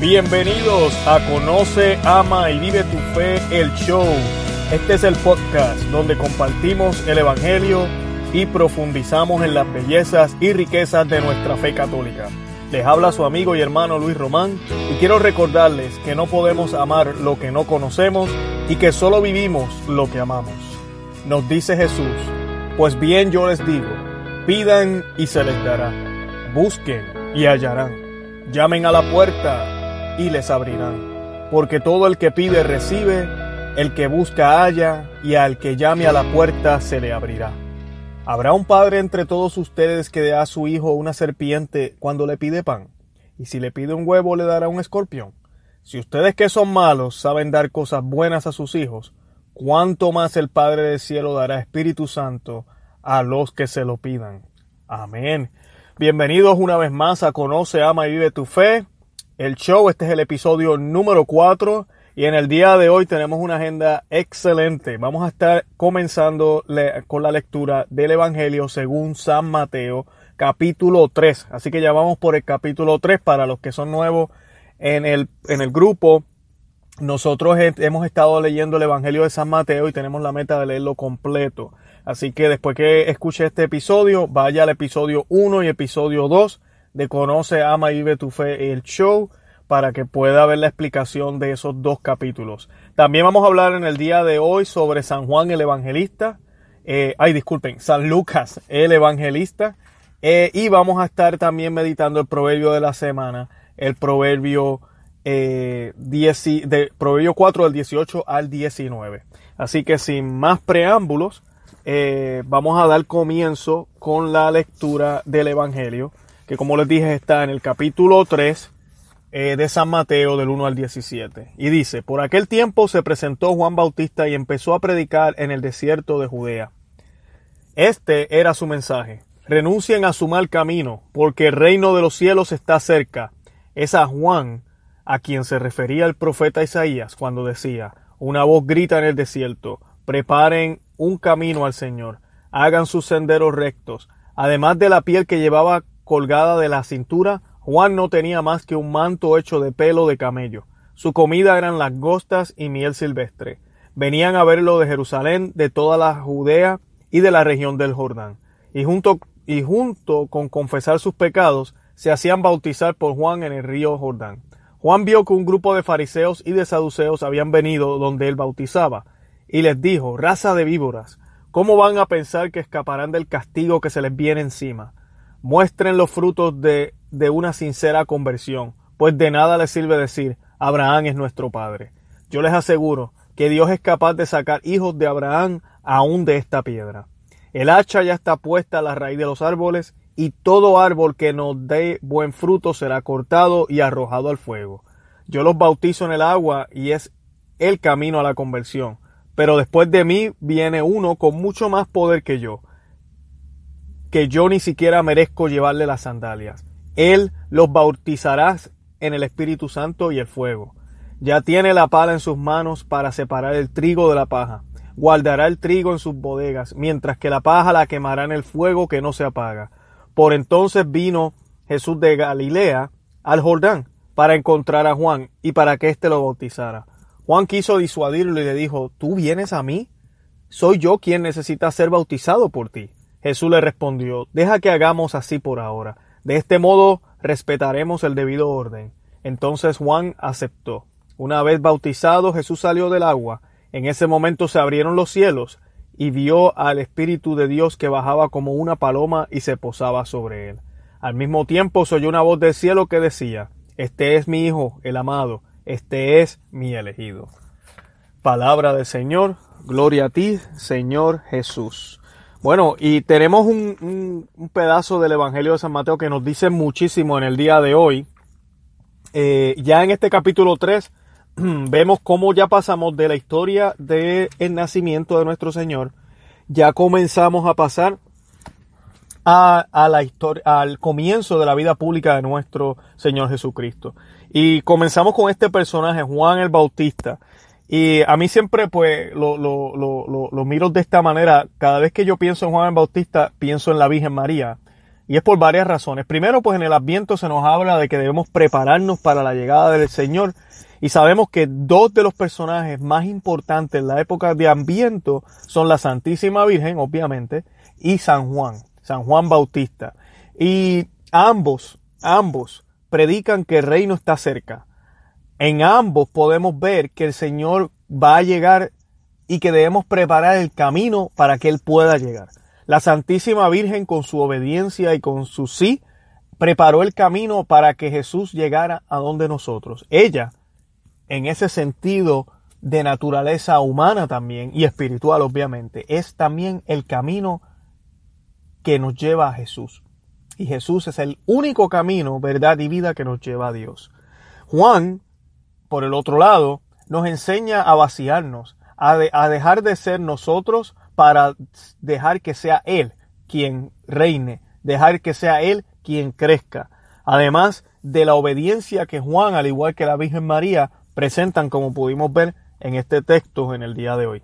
Bienvenidos a Conoce, Ama y Vive tu Fe, el show. Este es el podcast donde compartimos el Evangelio y profundizamos en las bellezas y riquezas de nuestra fe católica. Les habla su amigo y hermano Luis Román y quiero recordarles que no podemos amar lo que no conocemos y que solo vivimos lo que amamos. Nos dice Jesús, pues bien yo les digo, pidan y se les dará, busquen y hallarán, llamen a la puerta y les abrirán. Porque todo el que pide recibe, el que busca halla, y al que llame a la puerta se le abrirá. ¿Habrá un padre entre todos ustedes que dé a su hijo una serpiente cuando le pide pan? ¿Y si le pide un huevo le dará un escorpión? Si ustedes que son malos saben dar cosas buenas a sus hijos, ¿cuánto más el Padre del Cielo dará Espíritu Santo a los que se lo pidan? Amén. Bienvenidos una vez más a Conoce, Ama y Vive tu Fe el show. Este es el episodio número 4 y en el día de hoy tenemos una agenda excelente. Vamos a estar comenzando con la lectura del Evangelio según San Mateo, capítulo 3. Así que ya vamos por el capítulo 3 para los que son nuevos en el, en el grupo. Nosotros hemos estado leyendo el Evangelio de San Mateo y tenemos la meta de leerlo completo. Así que después que escuche este episodio, vaya al episodio 1 y episodio 2 de Conoce, Ama y Vive tu Fe, el show, para que pueda ver la explicación de esos dos capítulos. También vamos a hablar en el día de hoy sobre San Juan el Evangelista. Eh, ay, disculpen, San Lucas el Evangelista. Eh, y vamos a estar también meditando el proverbio de la semana, el proverbio, eh, de, proverbio 4 del 18 al 19. Así que sin más preámbulos, vamos a dar comienzo con la lectura del Evangelio que como les dije está en el capítulo 3 eh, de San Mateo del 1 al 17. Y dice, por aquel tiempo se presentó Juan Bautista y empezó a predicar en el desierto de Judea. Este era su mensaje. Renuncien a su mal camino, porque el reino de los cielos está cerca. Es a Juan a quien se refería el profeta Isaías cuando decía, una voz grita en el desierto, preparen un camino al Señor, hagan sus senderos rectos. Además de la piel que llevaba colgada de la cintura, Juan no tenía más que un manto hecho de pelo de camello. Su comida eran langostas y miel silvestre. Venían a verlo de Jerusalén, de toda la Judea y de la región del Jordán. Y junto, y junto con confesar sus pecados, se hacían bautizar por Juan en el río Jordán. Juan vio que un grupo de fariseos y de saduceos habían venido donde él bautizaba, y les dijo, raza de víboras, ¿cómo van a pensar que escaparán del castigo que se les viene encima? Muestren los frutos de, de una sincera conversión, pues de nada les sirve decir, Abraham es nuestro Padre. Yo les aseguro que Dios es capaz de sacar hijos de Abraham aún de esta piedra. El hacha ya está puesta a la raíz de los árboles, y todo árbol que nos dé buen fruto será cortado y arrojado al fuego. Yo los bautizo en el agua y es el camino a la conversión. Pero después de mí viene uno con mucho más poder que yo, que yo ni siquiera merezco llevarle las sandalias. Él los bautizará en el Espíritu Santo y el fuego. Ya tiene la pala en sus manos para separar el trigo de la paja. Guardará el trigo en sus bodegas, mientras que la paja la quemará en el fuego que no se apaga. Por entonces vino Jesús de Galilea al Jordán para encontrar a Juan y para que éste lo bautizara. Juan quiso disuadirlo y le dijo, ¿tú vienes a mí? Soy yo quien necesita ser bautizado por ti. Jesús le respondió, deja que hagamos así por ahora. De este modo respetaremos el debido orden. Entonces Juan aceptó. Una vez bautizado, Jesús salió del agua. En ese momento se abrieron los cielos y vio al Espíritu de Dios que bajaba como una paloma y se posaba sobre él. Al mismo tiempo se oyó una voz del cielo que decía, Este es mi Hijo, el amado, este es mi elegido. Palabra del Señor, gloria a ti, Señor Jesús. Bueno, y tenemos un, pedazo del Evangelio de San Mateo que nos dice muchísimo en el día de hoy. Eh, ya en este capítulo 3 vemos cómo ya pasamos de la historia del nacimiento de nuestro Señor, ya comenzamos a pasar a, a la historia, al comienzo de la vida pública de nuestro Señor Jesucristo. Y comenzamos con este personaje, Juan el Bautista, y a mí siempre, pues, lo, lo, lo, lo, miro de esta manera. Cada vez que yo pienso en Juan Bautista, pienso en la Virgen María. Y es por varias razones. Primero, pues en el Adviento se nos habla de que debemos prepararnos para la llegada del Señor. Y sabemos que dos de los personajes más importantes en la época de Adviento son la Santísima Virgen, obviamente, y San Juan, San Juan Bautista. Y ambos, ambos predican que el reino está cerca. En ambos podemos ver que el Señor va a llegar y que debemos preparar el camino para que Él pueda llegar. La Santísima Virgen con su obediencia y con su sí preparó el camino para que Jesús llegara a donde nosotros. Ella, en ese sentido de naturaleza humana también y espiritual obviamente, es también el camino que nos lleva a Jesús. Y Jesús es el único camino, verdad y vida que nos lleva a Dios. Juan, por el otro lado, nos enseña a vaciarnos, a, a dejar de ser nosotros para dejar que sea Él quien reine, dejar que sea Él quien crezca. Además de la obediencia que Juan, al igual que la Virgen María, presentan como pudimos ver en este texto en el día de hoy.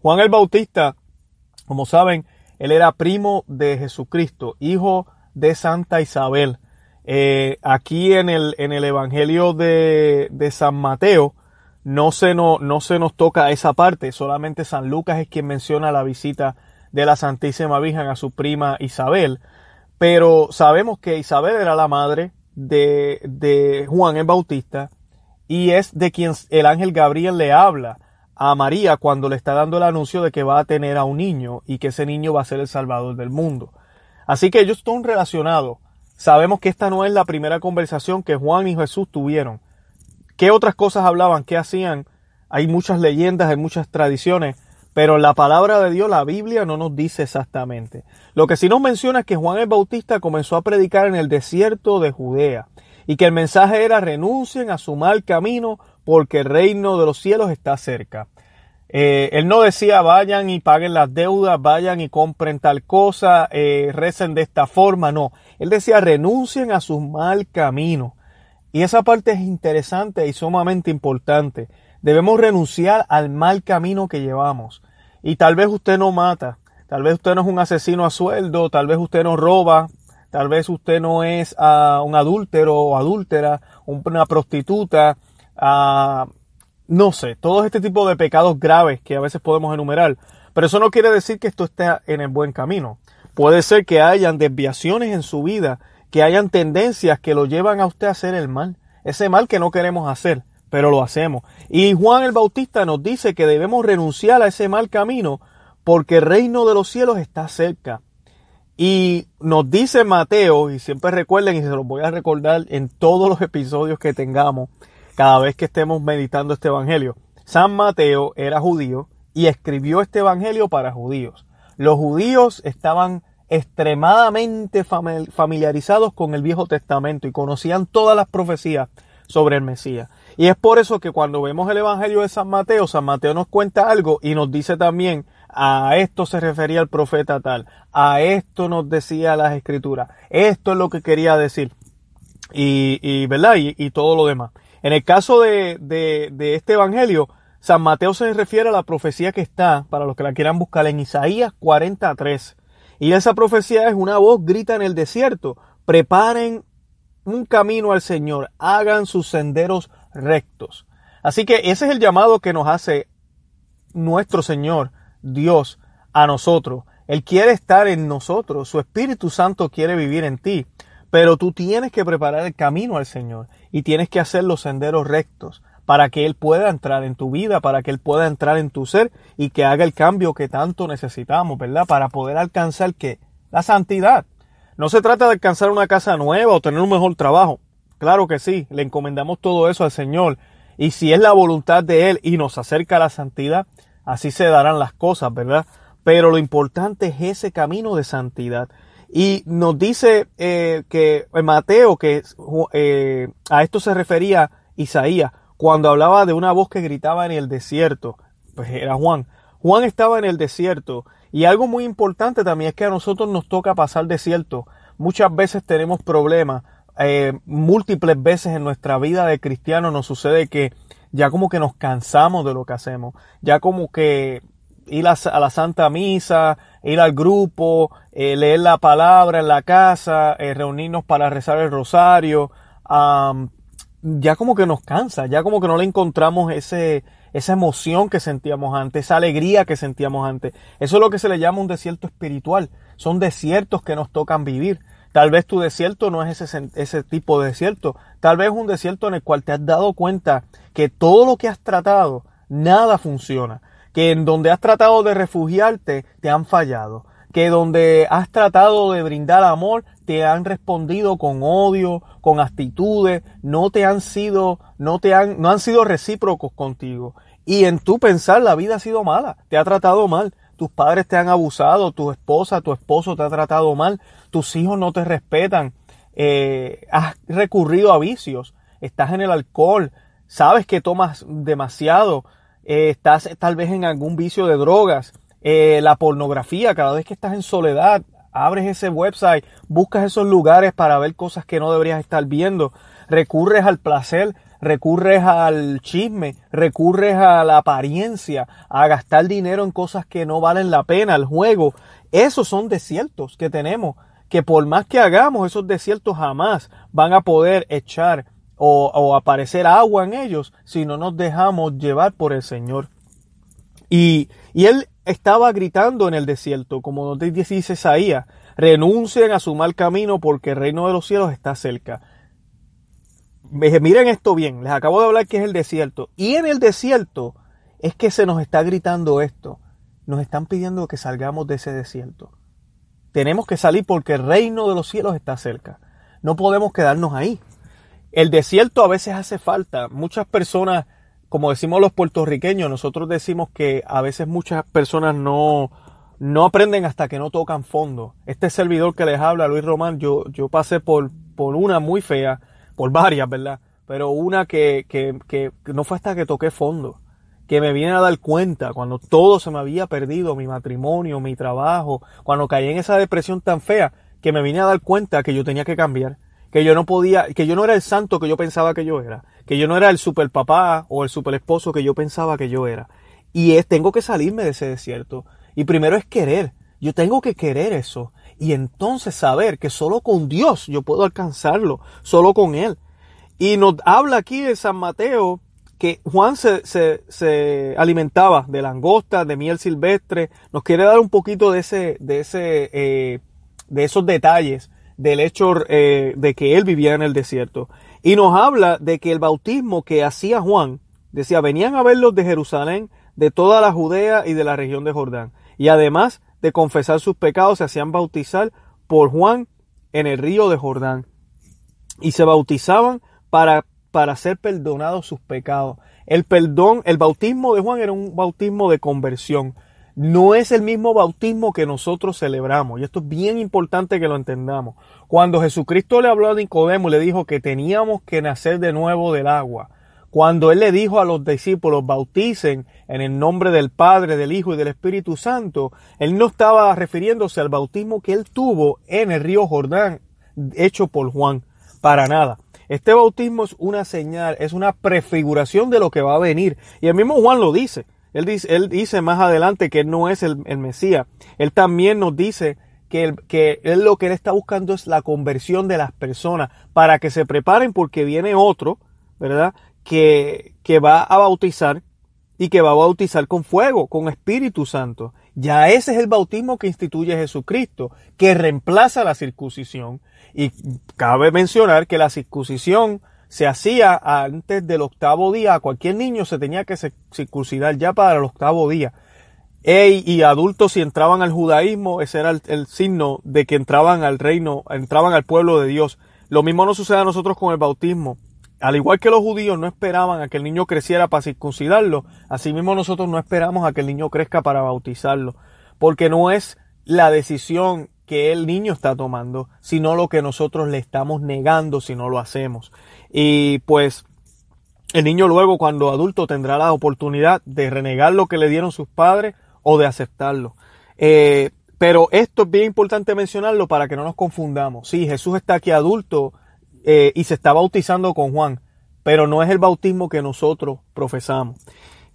Juan el Bautista, como saben, él era primo de Jesucristo, hijo de Santa Isabel. Eh, aquí en el, en el Evangelio de, de San Mateo, no se, no, no se nos toca esa parte, solamente San Lucas es quien menciona la visita de la Santísima Virgen a su prima Isabel, pero sabemos que Isabel era la madre de, de Juan el Bautista y es de quien el ángel Gabriel le habla a María cuando le está dando el anuncio de que va a tener a un niño y que ese niño va a ser el salvador del mundo. Así que ellos están relacionados. Sabemos que esta no es la primera conversación que Juan y Jesús tuvieron. ¿Qué otras cosas hablaban? ¿Qué hacían? Hay muchas leyendas, hay muchas tradiciones, pero la palabra de Dios, la Biblia, no nos dice exactamente. Lo que sí nos menciona es que Juan el Bautista comenzó a predicar en el desierto de Judea y que el mensaje era renuncien a su mal camino porque el reino de los cielos está cerca. Eh, él no decía vayan y paguen las deudas, vayan y compren tal cosa, eh, recen de esta forma, no. Él decía renuncien a su mal camino. Y esa parte es interesante y sumamente importante. Debemos renunciar al mal camino que llevamos. Y tal vez usted no mata, tal vez usted no es un asesino a sueldo, tal vez usted no roba, tal vez usted no es uh, un adúltero o adúltera, una prostituta, uh, no sé, todo este tipo de pecados graves que a veces podemos enumerar. Pero eso no quiere decir que esto esté en el buen camino. Puede ser que hayan desviaciones en su vida que hayan tendencias que lo llevan a usted a hacer el mal. Ese mal que no queremos hacer, pero lo hacemos. Y Juan el Bautista nos dice que debemos renunciar a ese mal camino porque el reino de los cielos está cerca. Y nos dice Mateo, y siempre recuerden, y se los voy a recordar en todos los episodios que tengamos, cada vez que estemos meditando este evangelio. San Mateo era judío y escribió este evangelio para judíos. Los judíos estaban extremadamente familiarizados con el Viejo Testamento y conocían todas las profecías sobre el Mesías. Y es por eso que cuando vemos el Evangelio de San Mateo, San Mateo nos cuenta algo y nos dice también, a esto se refería el profeta tal, a esto nos decía las escrituras, esto es lo que quería decir. Y, ¿verdad? Y, todo lo demás. En el caso de, de, este Evangelio, San Mateo se refiere a la profecía que está, para los que la quieran buscar, en Isaías 43. Y esa profecía es una voz grita en el desierto, preparen un camino al Señor, hagan sus senderos rectos. Así que ese es el llamado que nos hace nuestro Señor, Dios, a nosotros. Él quiere estar en nosotros, su Espíritu Santo quiere vivir en ti, pero tú tienes que preparar el camino al Señor y tienes que hacer los senderos rectos para que Él pueda entrar en tu vida, para que Él pueda entrar en tu ser y que haga el cambio que tanto necesitamos, ¿verdad? Para poder alcanzar que la santidad. No se trata de alcanzar una casa nueva o tener un mejor trabajo. Claro que sí, le encomendamos todo eso al Señor. Y si es la voluntad de Él y nos acerca a la santidad, así se darán las cosas, ¿verdad? Pero lo importante es ese camino de santidad. Y nos dice eh, que Mateo, que eh, a esto se refería Isaías, cuando hablaba de una voz que gritaba en el desierto, pues era Juan. Juan estaba en el desierto y algo muy importante también es que a nosotros nos toca pasar desierto. Muchas veces tenemos problemas, eh, múltiples veces en nuestra vida de cristiano nos sucede que ya como que nos cansamos de lo que hacemos, ya como que ir a, la Santa Misa, ir al grupo, eh, leer la palabra en la casa, eh, reunirnos para rezar el rosario, ya como que nos cansa, ya como que no le encontramos ese, esa emoción que sentíamos antes, esa alegría que sentíamos antes. Eso es lo que se le llama un desierto espiritual. Son desiertos que nos tocan vivir. Tal vez tu desierto no es ese, ese tipo de desierto. Tal vez es un desierto en el cual te has dado cuenta que todo lo que has tratado, nada funciona. Que en donde has tratado de refugiarte, te han fallado. Que donde has tratado de brindar amor, te han respondido con odio, con actitudes, no te han sido, no te han, no han sido recíprocos contigo. Y en tu pensar la vida ha sido mala, te ha tratado mal tus padres te han abusado, tu esposa, tu esposo te ha tratado mal, tus hijos no te respetan, eh, has recurrido a vicios, estás en el alcohol, sabes que tomas demasiado, eh, estás tal vez en algún vicio de drogas, eh, la pornografía, cada vez que estás en soledad, abres ese website, buscas esos lugares para ver cosas que no deberías estar viendo, recurres al placer recurres al chisme, recurres a la apariencia, a gastar dinero en cosas que no valen la pena, al juego. Esos son desiertos que tenemos, que por más que hagamos esos desiertos jamás van a poder echar o, aparecer agua en ellos si no nos dejamos llevar por el Señor. Y, él estaba gritando en el desierto, como nos dice Isaías, renuncien a su mal camino porque el reino de los cielos está cerca. Miren esto bien, les acabo de hablar que es el desierto. Y en el desierto es que se nos está gritando esto. Nos están pidiendo que salgamos de ese desierto. Tenemos que salir porque el reino de los cielos está cerca. No podemos quedarnos ahí. El desierto a veces hace falta. Muchas personas, como decimos los puertorriqueños, nosotros decimos que a veces muchas personas no, no aprenden hasta que no tocan fondo. Este servidor que les habla, Luis Román, yo, yo pasé por, por una muy fea por varias, ¿verdad? Pero una que, que, que no fue hasta que toqué fondo, que me viene a dar cuenta cuando todo se me había perdido, mi matrimonio, mi trabajo, cuando caí en esa depresión tan fea, que me vine a dar cuenta que yo tenía que cambiar, que yo no podía, que yo no era el santo que yo pensaba que yo era, que yo no era el super papá o el super esposo que yo pensaba que yo era. Y es, tengo que salirme de ese desierto. Y primero es querer. Yo tengo que querer eso y entonces saber que solo con Dios yo puedo alcanzarlo, solo con Él. Y nos habla aquí en San Mateo que Juan se, se, alimentaba de langosta, de miel silvestre. Nos quiere dar un poquito de ese, de ese, eh, de esos detalles del hecho eh, de que él vivía en el desierto. Y nos habla de que el bautismo que hacía Juan, decía, venían a verlos de Jerusalén, de toda la Judea y de la región de Jordán. Y además de confesar sus pecados se hacían bautizar por Juan en el río de Jordán. Y se bautizaban para, para ser perdonados sus pecados. El perdón, el bautismo de Juan era un bautismo de conversión. No es el mismo bautismo que nosotros celebramos. Y esto es bien importante que lo entendamos. Cuando Jesucristo le habló a Nicodemo, le dijo que teníamos que nacer de nuevo del agua. Cuando él le dijo a los discípulos, bauticen en el nombre del Padre, del Hijo y del Espíritu Santo, él no estaba refiriéndose al bautismo que él tuvo en el río Jordán, hecho por Juan, para nada. Este bautismo es una señal, es una prefiguración de lo que va a venir. Y el mismo Juan lo dice. Él dice, él dice más adelante que él no es el, el Mesías. Él también nos dice que, que él lo que él está buscando es la conversión de las personas para que se preparen porque viene otro, ¿verdad? Que, que va a bautizar y que va a bautizar con fuego, con Espíritu Santo. Ya ese es el bautismo que instituye Jesucristo, que reemplaza la circuncisión. Y cabe mencionar que la circuncisión se hacía antes del octavo día. A cualquier niño se tenía que circuncidar ya para el octavo día. y adultos si entraban al judaísmo, ese era el, el, signo de que entraban al reino, entraban al pueblo de Dios. Lo mismo nos sucede a nosotros con el bautismo al igual que los judíos no esperaban a que el niño creciera para circuncidarlo, asimismo nosotros no esperamos a que el niño crezca para bautizarlo, porque no es la decisión que el niño está tomando, sino lo que nosotros le estamos negando si no lo hacemos. Y pues el niño luego cuando adulto tendrá la oportunidad de renegar lo que le dieron sus padres o de aceptarlo. Eh, pero esto es bien importante mencionarlo para que no nos confundamos. Sí, Jesús está aquí adulto, eh, y se está bautizando con Juan, pero no es el bautismo que nosotros profesamos.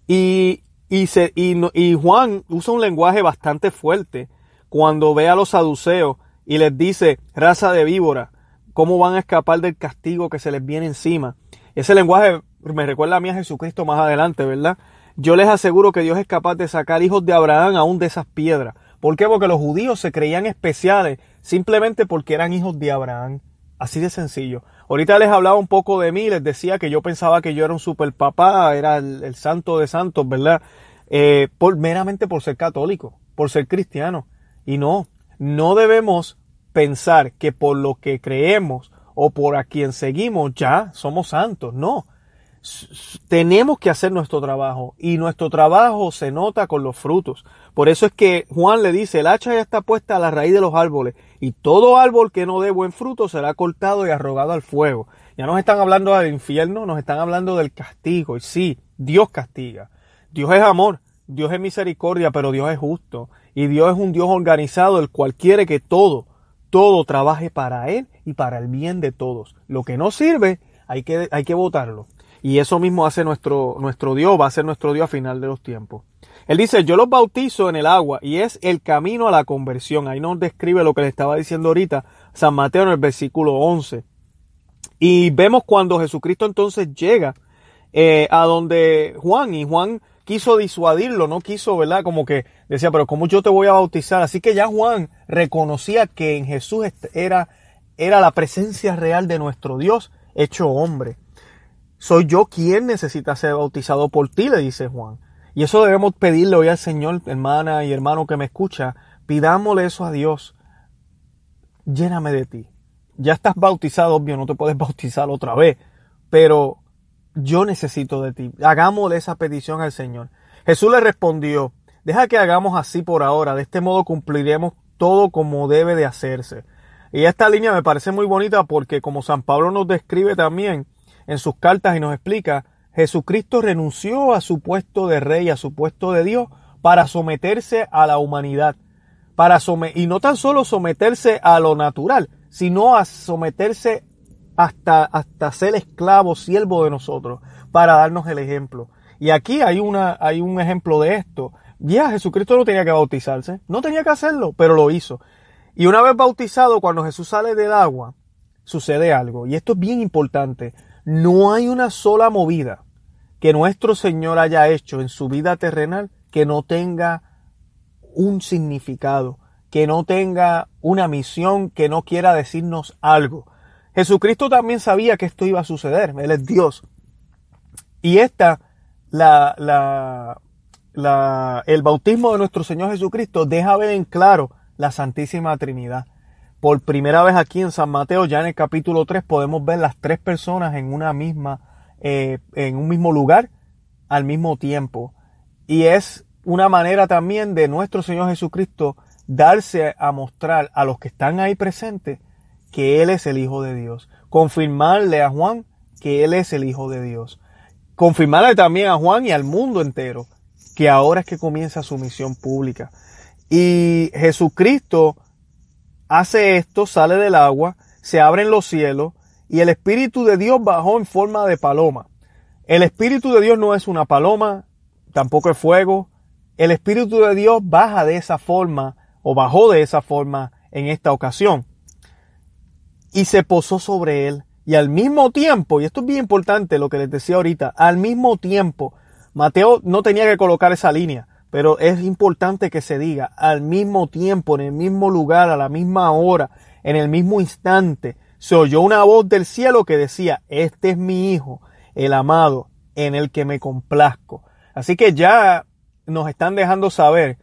Y, se, y, y Juan usa un lenguaje bastante fuerte cuando ve a los saduceos y les dice, raza de víbora, ¿cómo van a escapar del castigo que se les viene encima? Ese lenguaje me recuerda a mí a Jesucristo más adelante, ¿verdad? Yo les aseguro que Dios es capaz de sacar hijos de Abraham aún de esas piedras. ¿Por qué? Porque los judíos se creían especiales simplemente porque eran hijos de Abraham. Así de sencillo. Ahorita les hablaba un poco de mí, les decía que yo pensaba que yo era un super papá, era el, santo de santos, ¿verdad? Eh, por, meramente por ser católico, por ser cristiano. Y no, no debemos pensar que por lo que creemos o por a quien seguimos ya somos santos. No, tenemos que hacer nuestro trabajo y nuestro trabajo se nota con los frutos. Por eso es que Juan le dice, el hacha ya está puesta a la raíz de los árboles y todo árbol que no dé buen fruto será cortado y arrogado al fuego. Ya nos están hablando del infierno, nos están hablando del castigo y sí, Dios castiga. Dios es amor, Dios es misericordia, pero Dios es justo y Dios es un Dios organizado el cual quiere que todo, todo trabaje para Él y para el bien de todos. Lo que no sirve, hay que, hay que votarlo. Y eso mismo hace nuestro, nuestro Dios, va a ser nuestro Dios a final de los tiempos. Él dice, yo los bautizo en el agua y es el camino a la conversión. Ahí nos describe lo que le estaba diciendo ahorita San Mateo en el versículo 11. Y vemos cuando Jesucristo entonces llega eh, a donde Juan, y Juan quiso disuadirlo, no quiso, ¿verdad? Como que decía, pero ¿cómo yo te voy a bautizar? Así que ya Juan reconocía que en Jesús era, era la presencia real de nuestro Dios hecho hombre. Soy yo quien necesita ser bautizado por ti, le dice Juan. Y eso debemos pedirle hoy al Señor, hermana y hermano que me escucha. Pidámosle eso a Dios. Lléname de ti. Ya estás bautizado, obvio, no te puedes bautizar otra vez. Pero yo necesito de ti. Hagámosle esa petición al Señor. Jesús le respondió, deja que hagamos así por ahora. De este modo cumpliremos todo como debe de hacerse. Y esta línea me parece muy bonita porque como San Pablo nos describe también, en sus cartas y nos explica, Jesucristo renunció a su puesto de rey, a su puesto de Dios, para someterse a la humanidad. Para y no tan solo someterse a lo natural, sino a someterse hasta, hasta ser esclavo, siervo de nosotros, para darnos el ejemplo. Y aquí hay, una, hay un ejemplo de esto. Ya Jesucristo no tenía que bautizarse, no tenía que hacerlo, pero lo hizo. Y una vez bautizado, cuando Jesús sale del agua, sucede algo. Y esto es bien importante. No hay una sola movida que nuestro Señor haya hecho en su vida terrenal que no tenga un significado, que no tenga una misión, que no quiera decirnos algo. Jesucristo también sabía que esto iba a suceder, Él es Dios. Y esta, la, la, la, el bautismo de nuestro Señor Jesucristo deja ver en claro la Santísima Trinidad por primera vez aquí en San Mateo, ya en el capítulo 3, podemos ver las tres personas en una misma, eh, en un mismo lugar, al mismo tiempo. Y es una manera también de nuestro Señor Jesucristo darse a mostrar a los que están ahí presentes que Él es el Hijo de Dios. Confirmarle a Juan que Él es el Hijo de Dios. Confirmarle también a Juan y al mundo entero que ahora es que comienza su misión pública. Y Jesucristo hace esto, sale del agua, se abren los cielos y el Espíritu de Dios bajó en forma de paloma. El Espíritu de Dios no es una paloma, tampoco es fuego. El Espíritu de Dios baja de esa forma o bajó de esa forma en esta ocasión. Y se posó sobre él. Y al mismo tiempo, y esto es bien importante lo que les decía ahorita, al mismo tiempo, Mateo no tenía que colocar esa línea. Pero es importante que se diga al mismo tiempo, en el mismo lugar, a la misma hora, en el mismo instante, se oyó una voz del cielo que decía, este es mi hijo, el amado, en el que me complazco. Así que ya nos están dejando saber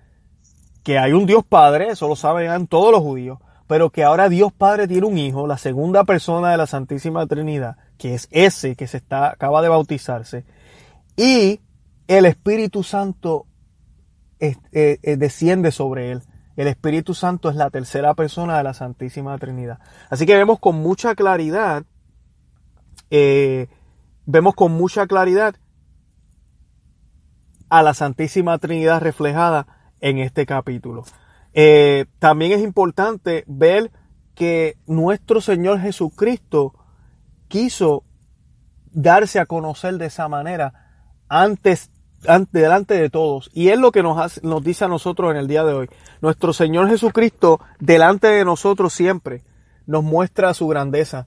que hay un Dios Padre, eso lo saben todos los judíos, pero que ahora Dios Padre tiene un hijo, la segunda persona de la Santísima Trinidad, que es ese que se está, acaba de bautizarse, y el Espíritu Santo eh, eh, desciende sobre él. El Espíritu Santo es la tercera persona de la Santísima Trinidad. Así que vemos con mucha claridad, eh, vemos con mucha claridad a la Santísima Trinidad reflejada en este capítulo. También es importante ver que nuestro Señor Jesucristo quiso darse a conocer de esa manera antes delante de todos. Y es lo que nos, nos dice a nosotros en el día de hoy. Nuestro Señor Jesucristo, delante de nosotros siempre, nos muestra su grandeza.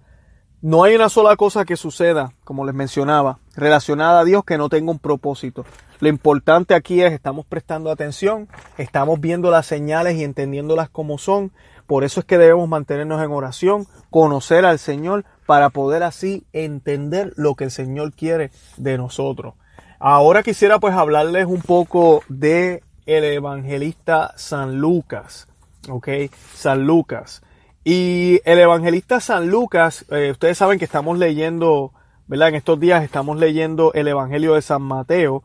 No hay una sola cosa que suceda, como les mencionaba, relacionada a Dios que no tenga un propósito. Lo importante aquí es, estamos prestando atención, estamos viendo las señales y entendiéndolas como son. Por eso es que debemos mantenernos en oración, conocer al Señor, para poder así entender lo que el Señor quiere de nosotros. Ahora quisiera pues hablarles un poco de el evangelista San Lucas, ¿ok? San Lucas. Y el evangelista San Lucas, eh, ustedes saben que estamos leyendo, ¿verdad? En estos días estamos leyendo el Evangelio de San Mateo,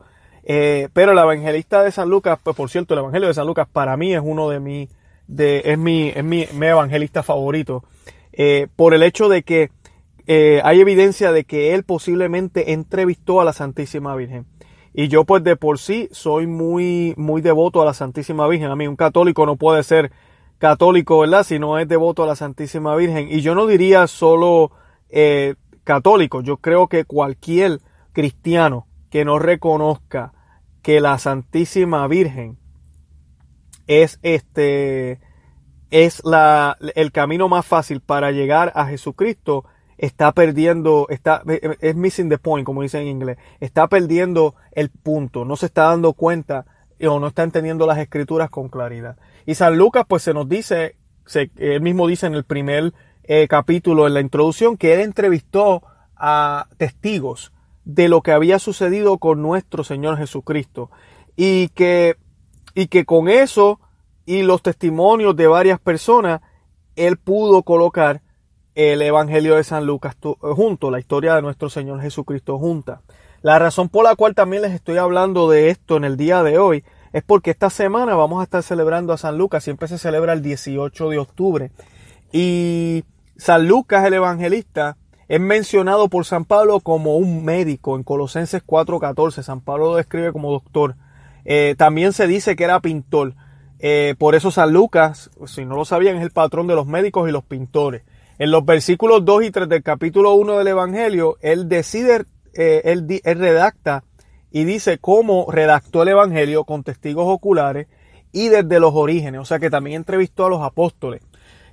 eh, pero el evangelista de San Lucas, pues por cierto, el Evangelio de San Lucas para mí es uno de mis, de, es mi, es mi, mi evangelista favorito, eh, por el hecho de que eh, hay evidencia de que él posiblemente entrevistó a la Santísima Virgen. Y yo pues de por sí soy muy, muy devoto a la Santísima Virgen. A mí un católico no puede ser católico, ¿verdad? Si no es devoto a la Santísima Virgen. Y yo no diría solo católico. Yo creo que cualquier cristiano que no reconozca que la Santísima Virgen es este es la, el camino más fácil para llegar a Jesucristo está perdiendo, está, es missing the point, como dicen en inglés, está perdiendo el punto, no se está dando cuenta o no está entendiendo las escrituras con claridad. Y San Lucas pues se nos dice, se, él mismo dice en el primer eh, capítulo, en la introducción, que él entrevistó a testigos de lo que había sucedido con nuestro Señor Jesucristo y que, y que con eso y los testimonios de varias personas, él pudo colocar el Evangelio de San Lucas junto, la historia de nuestro Señor Jesucristo junta. La razón por la cual también les estoy hablando de esto en el día de hoy es porque esta semana vamos a estar celebrando a San Lucas, siempre se celebra el 18 de octubre. Y San Lucas, el evangelista, es mencionado por San Pablo como un médico en Colosenses 4:14. San Pablo lo describe como doctor. Eh, también se dice que era pintor. Eh, por eso San Lucas, si no lo sabían, es el patrón de los médicos y los pintores. En los versículos 2 y 3 del capítulo 1 del Evangelio, él decide, eh, él, redacta y dice cómo redactó el Evangelio con testigos oculares y desde los orígenes. O sea que también entrevistó a los apóstoles.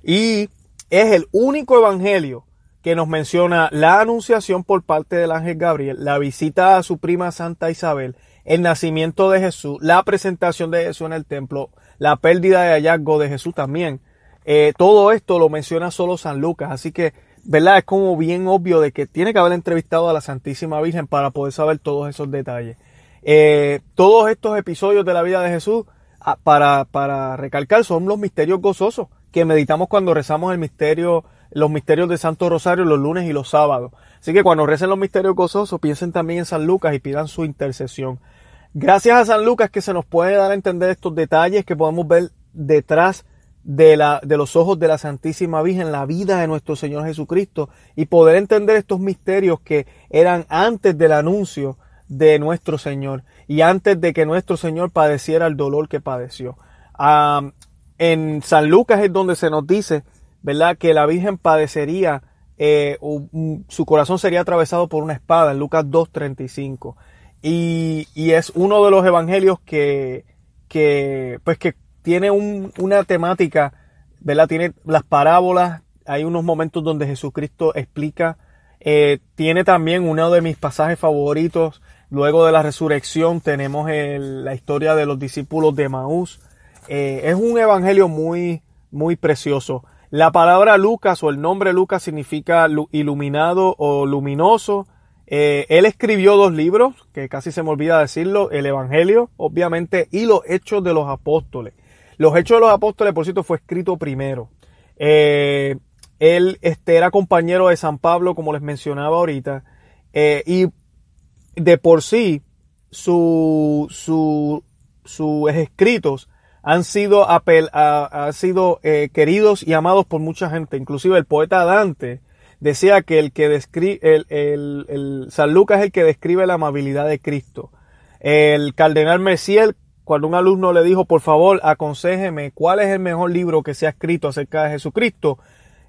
Y es el único Evangelio que nos menciona la anunciación por parte del ángel Gabriel, la visita a su prima Santa Isabel, el nacimiento de Jesús, la presentación de Jesús en el templo, la pérdida de hallazgo de Jesús también, eh, todo esto lo menciona solo San Lucas, así que, ¿verdad? Es como bien obvio de que tiene que haber entrevistado a la Santísima Virgen para poder saber todos esos detalles. Eh, todos estos episodios de la vida de Jesús, ah, para, para recalcar, son los misterios gozosos que meditamos cuando rezamos el misterio, los misterios de Santo Rosario los lunes y los sábados. Así que cuando recen los misterios gozosos, piensen también en San Lucas y pidan su intercesión. Gracias a San Lucas que se nos puede dar a entender estos detalles que podemos ver detrás de, la, de los ojos de la Santísima Virgen, la vida de nuestro Señor Jesucristo y poder entender estos misterios que eran antes del anuncio de nuestro Señor y antes de que nuestro Señor padeciera el dolor que padeció. en San Lucas es donde se nos dice, ¿verdad?, que la Virgen padecería, eh, su corazón sería atravesado por una espada, en Lucas 2.35. Y, y es uno de los evangelios que, que, pues que tiene una temática, ¿verdad? Tiene las parábolas, hay unos momentos donde Jesucristo explica, eh, tiene también uno de mis pasajes favoritos, luego de la resurrección tenemos la historia de los discípulos de Maús, eh, es un evangelio muy, muy precioso. La palabra Lucas o el nombre Lucas significa iluminado o luminoso. Eh, él escribió dos libros, que casi se me olvida decirlo, el Evangelio, obviamente, y los Hechos de los Apóstoles. Los Hechos de los Apóstoles, por cierto, fue escrito primero. Eh, él este, era compañero de San Pablo, como les mencionaba ahorita, eh, y de por sí sus escritos han sido, apel, sido eh, queridos y amados por mucha gente. Inclusive el poeta Dante decía que el que describe, el, San Lucas es el que describe la amabilidad de Cristo. El cardenal Messiel cuando un alumno le dijo, por favor, aconsejeme cuál es el mejor libro que se ha escrito acerca de Jesucristo,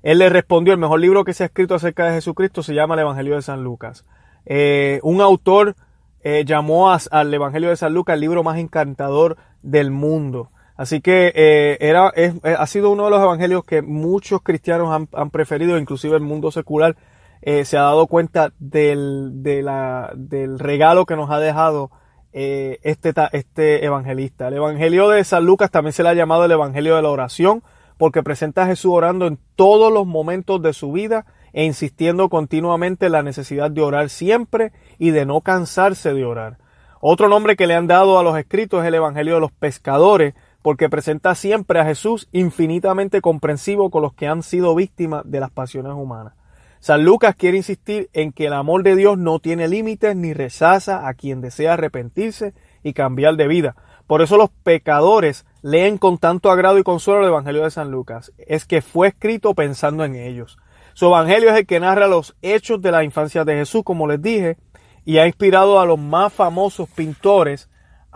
él le respondió, el mejor libro que se ha escrito acerca de Jesucristo se llama el Evangelio de San Lucas. Eh, un autor eh, llamó al Evangelio de San Lucas el libro más encantador del mundo. Así que eh, era, ha sido uno de los evangelios que muchos cristianos han, preferido, inclusive el mundo secular eh, se ha dado cuenta del, del regalo que nos ha dejado este, este evangelista. El evangelio de San Lucas también se le ha llamado el evangelio de la oración porque presenta a Jesús orando en todos los momentos de su vida e insistiendo continuamente en la necesidad de orar siempre y de no cansarse de orar. Otro nombre que le han dado a los escritos es el Evangelio de los Pescadores, porque presenta siempre a Jesús infinitamente comprensivo con los que han sido víctimas de las pasiones humanas. San Lucas quiere insistir en que el amor de Dios no tiene límites ni rechaza a quien desea arrepentirse y cambiar de vida. Por eso los pecadores leen con tanto agrado y consuelo el Evangelio de San Lucas. Es que fue escrito pensando en ellos. Su evangelio es el que narra los hechos de la infancia de Jesús, como les dije, y ha inspirado a los más famosos pintores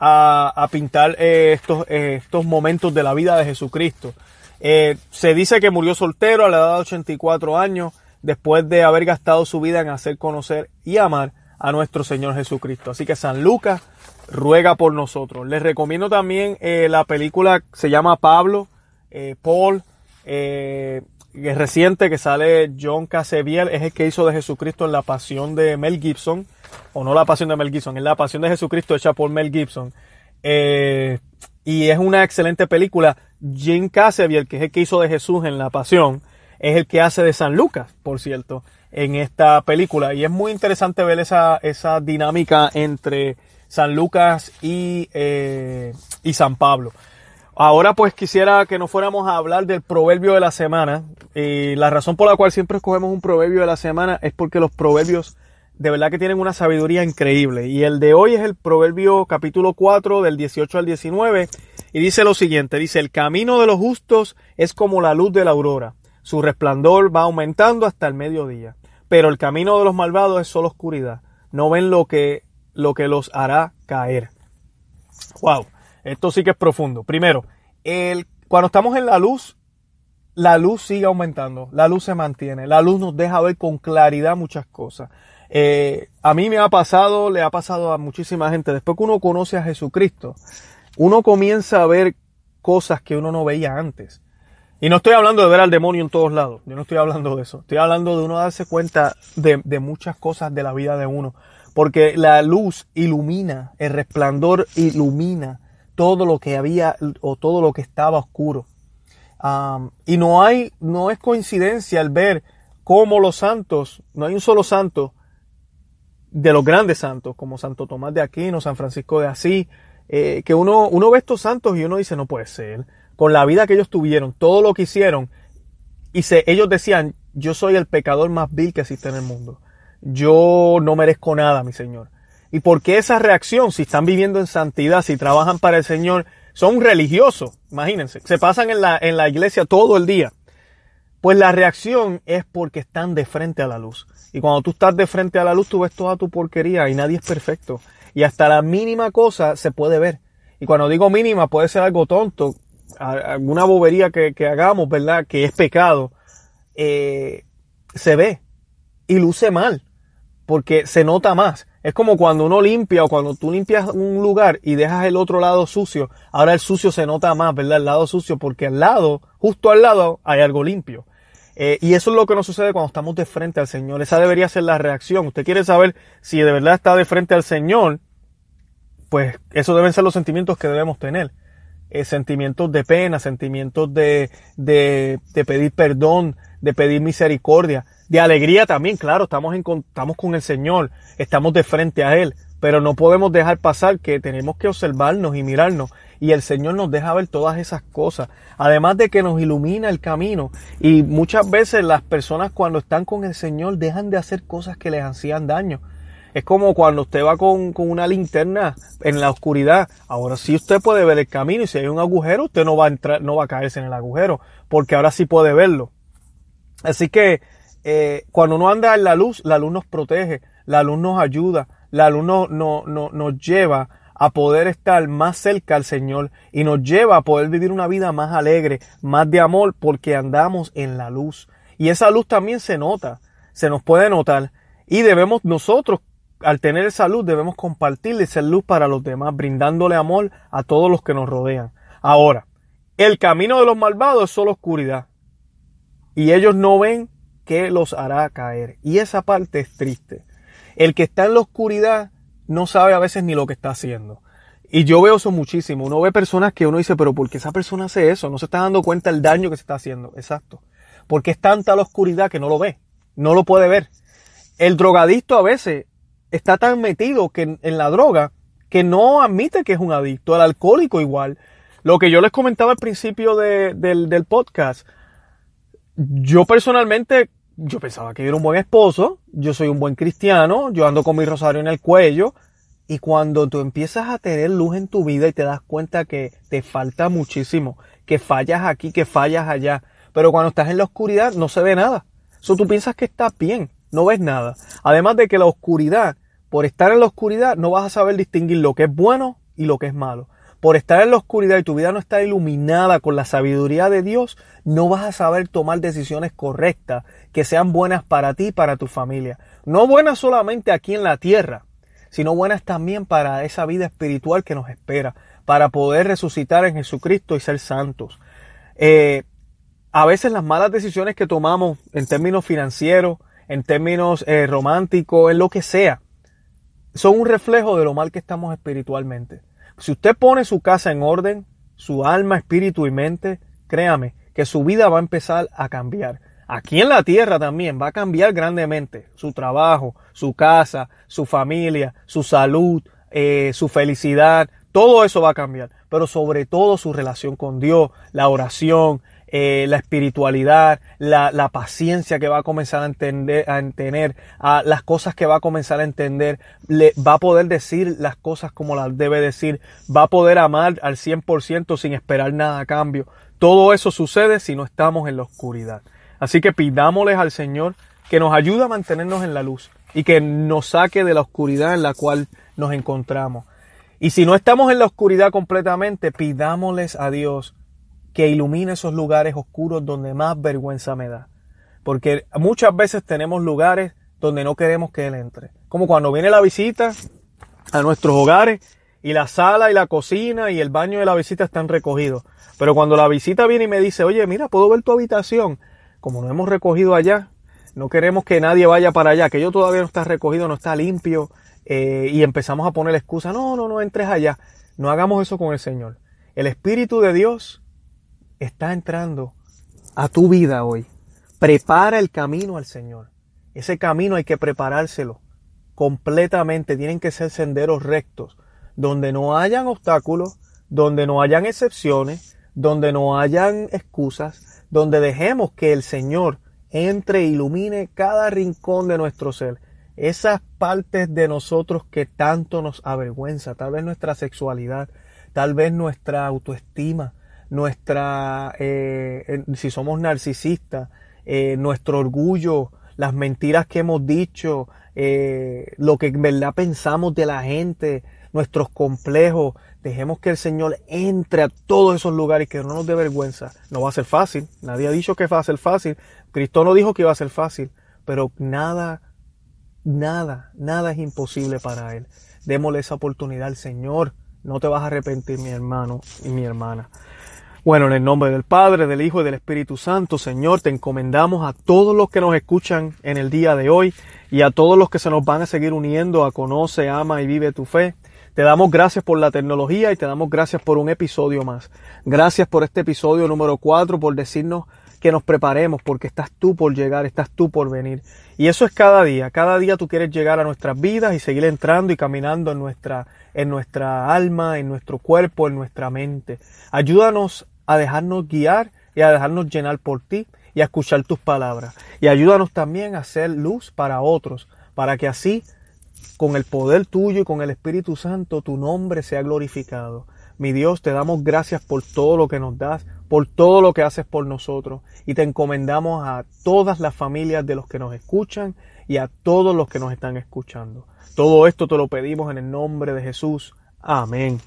a, pintar eh, estos, eh, estos momentos de la vida de Jesucristo. Eh, se dice que murió soltero a la edad de 84 años, después de haber gastado su vida en hacer conocer y amar a nuestro Señor Jesucristo. Así que San Lucas ruega por nosotros. Les recomiendo también la película, se llama Pablo, Paul, es reciente que sale John Caseviel, es el que hizo de Jesucristo en la pasión de Mel Gibson, o no la pasión de Mel Gibson, es la pasión de Jesucristo hecha por Mel Gibson. Eh, y es una excelente película. Jim Caseviel, que es el que hizo de Jesús en la pasión, es el que hace de San Lucas, por cierto, en esta película. Y es muy interesante ver esa, esa dinámica entre San Lucas y, eh, y San Pablo. Ahora pues quisiera que nos fuéramos a hablar del proverbio de la semana. Y la razón por la cual siempre escogemos un proverbio de la semana es porque los proverbios de verdad que tienen una sabiduría increíble. Y el de hoy es el proverbio capítulo 4 del 18 al 19 y dice lo siguiente, dice, el camino de los justos es como la luz de la aurora. Su resplandor va aumentando hasta el mediodía. Pero el camino de los malvados es solo oscuridad. No ven lo que, lo que los hará caer. Wow. Esto sí que es profundo. Primero, el, cuando estamos en la luz, la luz sigue aumentando, la luz se mantiene, la luz nos deja ver con claridad muchas cosas. Eh, a mí me ha pasado, le ha pasado a muchísima gente, después que uno conoce a Jesucristo, uno comienza a ver cosas que uno no veía antes. Y no estoy hablando de ver al demonio en todos lados, yo no estoy hablando de eso, estoy hablando de uno darse cuenta de, muchas cosas de la vida de uno, porque la luz ilumina, el resplandor ilumina todo lo que había o todo lo que estaba oscuro. y no hay, no es coincidencia el ver cómo los santos, no hay un solo santo de los grandes santos, como Santo Tomás de Aquino, San Francisco de Asís, eh, que uno, uno ve estos santos y uno dice, no puede ser, con la vida que ellos tuvieron, todo lo que hicieron, y se, ellos decían, yo soy el pecador más vil que existe en el mundo. Yo no merezco nada, mi Señor. ¿Y por qué esa reacción? Si están viviendo en santidad, si trabajan para el Señor, son religiosos, imagínense, se pasan en la, en la iglesia todo el día. Pues la reacción es porque están de frente a la luz. Y cuando tú estás de frente a la luz, tú ves toda tu porquería y nadie es perfecto. Y hasta la mínima cosa se puede ver. Y cuando digo mínima, puede ser algo tonto, alguna bobería que, hagamos, ¿verdad? Que es pecado. Eh, se ve y luce mal, porque se nota más. Es como cuando uno limpia o cuando tú limpias un lugar y dejas el otro lado sucio. Ahora el sucio se nota más, ¿verdad? El lado sucio porque al lado, justo al lado, hay algo limpio. Eh, y eso es lo que nos sucede cuando estamos de frente al Señor. Esa debería ser la reacción. Usted quiere saber si de verdad está de frente al Señor, pues esos deben ser los sentimientos que debemos tener. Eh, sentimientos de pena, sentimientos de, de, de pedir perdón, de pedir misericordia, de alegría también, claro, estamos, en, estamos con el Señor, estamos de frente a Él, pero no podemos dejar pasar que tenemos que observarnos y mirarnos y el Señor nos deja ver todas esas cosas, además de que nos ilumina el camino y muchas veces las personas cuando están con el Señor dejan de hacer cosas que les hacían daño. Es como cuando usted va con, con, una linterna en la oscuridad. Ahora sí usted puede ver el camino y si hay un agujero, usted no va a entrar, no va a caerse en el agujero, porque ahora sí puede verlo. Así que eh, cuando uno anda en la luz, la luz nos protege, la luz nos ayuda, la luz no, no, nos lleva a poder estar más cerca al Señor y nos lleva a poder vivir una vida más alegre, más de amor, porque andamos en la luz. Y esa luz también se nota, se nos puede notar y debemos nosotros al tener esa luz debemos compartir esa luz para los demás, brindándole amor a todos los que nos rodean. Ahora, el camino de los malvados es solo oscuridad. Y ellos no ven qué los hará caer. Y esa parte es triste. El que está en la oscuridad no sabe a veces ni lo que está haciendo. Y yo veo eso muchísimo. Uno ve personas que uno dice, pero ¿por qué esa persona hace eso? No se está dando cuenta del daño que se está haciendo. Exacto. Porque es tanta la oscuridad que no lo ve. No lo puede ver. El drogadicto a veces está tan metido que en, la droga que no admite que es un adicto. El alcohólico igual. Lo que yo les comentaba al principio del, del podcast. Yo personalmente, yo pensaba que yo era un buen esposo. Yo soy un buen cristiano. Yo ando con mi rosario en el cuello. Y cuando tú empiezas a tener luz en tu vida y te das cuenta que te falta muchísimo, que fallas aquí, que fallas allá, pero cuando estás en la oscuridad no se ve nada. Eso tú piensas que estás bien, no ves nada. Además de que la oscuridad por estar en la oscuridad no vas a saber distinguir lo que es bueno y lo que es malo. Por estar en la oscuridad y tu vida no está iluminada con la sabiduría de Dios, no vas a saber tomar decisiones correctas que sean buenas para ti y para tu familia. No buenas solamente aquí en la tierra, sino buenas también para esa vida espiritual que nos espera, para poder resucitar en Jesucristo y ser santos. Eh, a veces las malas decisiones que tomamos en términos financieros, en términos eh, románticos, en lo que sea, son un reflejo de lo mal que estamos espiritualmente. Si usted pone su casa en orden, su alma, espíritu y mente, créame que su vida va a empezar a cambiar. Aquí en la tierra también va a cambiar grandemente su trabajo, su casa, su familia, su salud, eh, su felicidad, todo eso va a cambiar, pero sobre todo su relación con Dios, la oración, eh, la espiritualidad, la, la, paciencia que va a comenzar a entender, a tener, a las cosas que va a comenzar a entender, le, va a poder decir las cosas como las debe decir, va a poder amar al 100% sin esperar nada a cambio. Todo eso sucede si no estamos en la oscuridad. Así que pidámosles al Señor que nos ayude a mantenernos en la luz y que nos saque de la oscuridad en la cual nos encontramos. Y si no estamos en la oscuridad completamente, pidámosles a Dios que ilumine esos lugares oscuros donde más vergüenza me da. Porque muchas veces tenemos lugares donde no queremos que Él entre. Como cuando viene la visita a nuestros hogares y la sala y la cocina y el baño de la visita están recogidos. Pero cuando la visita viene y me dice, oye, mira, puedo ver tu habitación. Como no hemos recogido allá, no queremos que nadie vaya para allá, que yo todavía no está recogido, no está limpio. Eh, y empezamos a poner excusa, no, no, no entres allá. No hagamos eso con el Señor. El Espíritu de Dios está entrando a tu vida hoy. Prepara el camino al Señor. Ese camino hay que preparárselo completamente. Tienen que ser senderos rectos, donde no hayan obstáculos, donde no hayan excepciones, donde no hayan excusas, donde dejemos que el Señor entre e ilumine cada rincón de nuestro ser. Esas partes de nosotros que tanto nos avergüenza, tal vez nuestra sexualidad, tal vez nuestra autoestima, nuestra, eh, si somos narcisistas, eh, nuestro orgullo, las mentiras que hemos dicho, eh, lo que en verdad pensamos de la gente, nuestros complejos. Dejemos que el Señor entre a todos esos lugares y que no nos dé vergüenza. No va a ser fácil. Nadie ha dicho que va a ser fácil. Cristo no dijo que iba a ser fácil. Pero nada, nada, nada es imposible para Él. Démosle esa oportunidad al Señor. No te vas a arrepentir, mi hermano y mi hermana. Bueno, en el nombre del Padre, del Hijo y del Espíritu Santo, Señor, te encomendamos a todos los que nos escuchan en el día de hoy y a todos los que se nos van a seguir uniendo a Conoce, Ama y Vive tu Fe. Te damos gracias por la tecnología y te damos gracias por un episodio más. Gracias por este episodio número 4, por decirnos que nos preparemos, porque estás tú por llegar, estás tú por venir. Y eso es cada día. Cada día tú quieres llegar a nuestras vidas y seguir entrando y caminando en nuestra, en nuestra alma, en nuestro cuerpo, en nuestra mente. Ayúdanos a dejarnos guiar y a dejarnos llenar por ti y a escuchar tus palabras. Y ayúdanos también a hacer luz para otros, para que así, con el poder tuyo y con el Espíritu Santo, tu nombre sea glorificado. Mi Dios, te damos gracias por todo lo que nos das, por todo lo que haces por nosotros. Y te encomendamos a todas las familias de los que nos escuchan y a todos los que nos están escuchando. Todo esto te lo pedimos en el nombre de Jesús. Amén.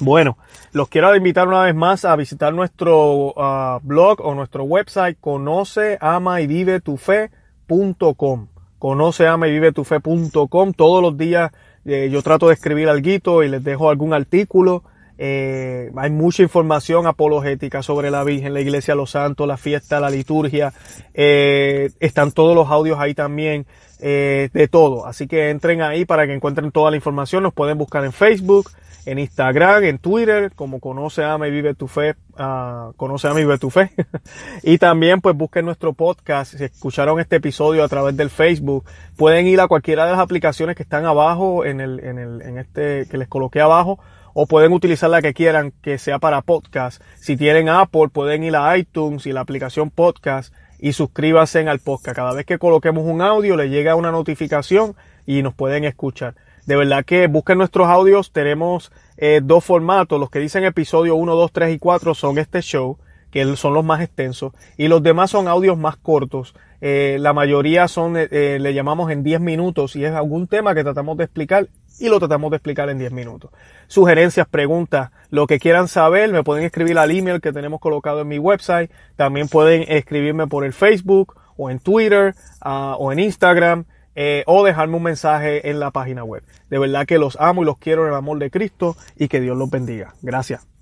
Bueno, los quiero invitar una vez más a visitar nuestro ah, blog o nuestro website conoce, ama y vive tu fe.com. conoce, ama y vive tu fe.com. Todos los días eh, yo trato de escribir algo y les dejo algún artículo. Eh, hay mucha información apologética sobre la Virgen, la Iglesia los Santos, la fiesta, la liturgia. Eh, están todos los audios ahí también, de todo. Así que entren ahí para que encuentren toda la información. Nos pueden buscar en Facebook, en Instagram, en Twitter, como Conoce, Ama y Vive tu Fe, uh, Conoce, Ama y Vive tu Fe. y también pues busquen nuestro podcast, si escucharon este episodio a través del Facebook, pueden ir a cualquiera de las aplicaciones que están abajo, en el, en el, en este, que les coloqué abajo, o pueden utilizar la que quieran que sea para podcast. Si tienen Apple, pueden ir a iTunes y la aplicación podcast y suscríbanse al podcast. Cada vez que coloquemos un audio, les llega una notificación y nos pueden escuchar. De verdad que busquen nuestros audios. Tenemos eh, dos formatos. Los que dicen episodio 1, 2, 3 y 4 son este show, que son los más extensos. Y los demás son audios más cortos. Eh, la mayoría son, eh, le llamamos en 10 minutos y es algún tema que tratamos de explicar y lo tratamos de explicar en 10 minutos. Sugerencias, preguntas, lo que quieran saber, me pueden escribir al email que tenemos colocado en mi website. También pueden escribirme por el Facebook o en Twitter uh, o en Instagram. Eh, o dejarme un mensaje en la página web. De verdad que los amo y los quiero en el amor de Cristo y que Dios los bendiga. Gracias.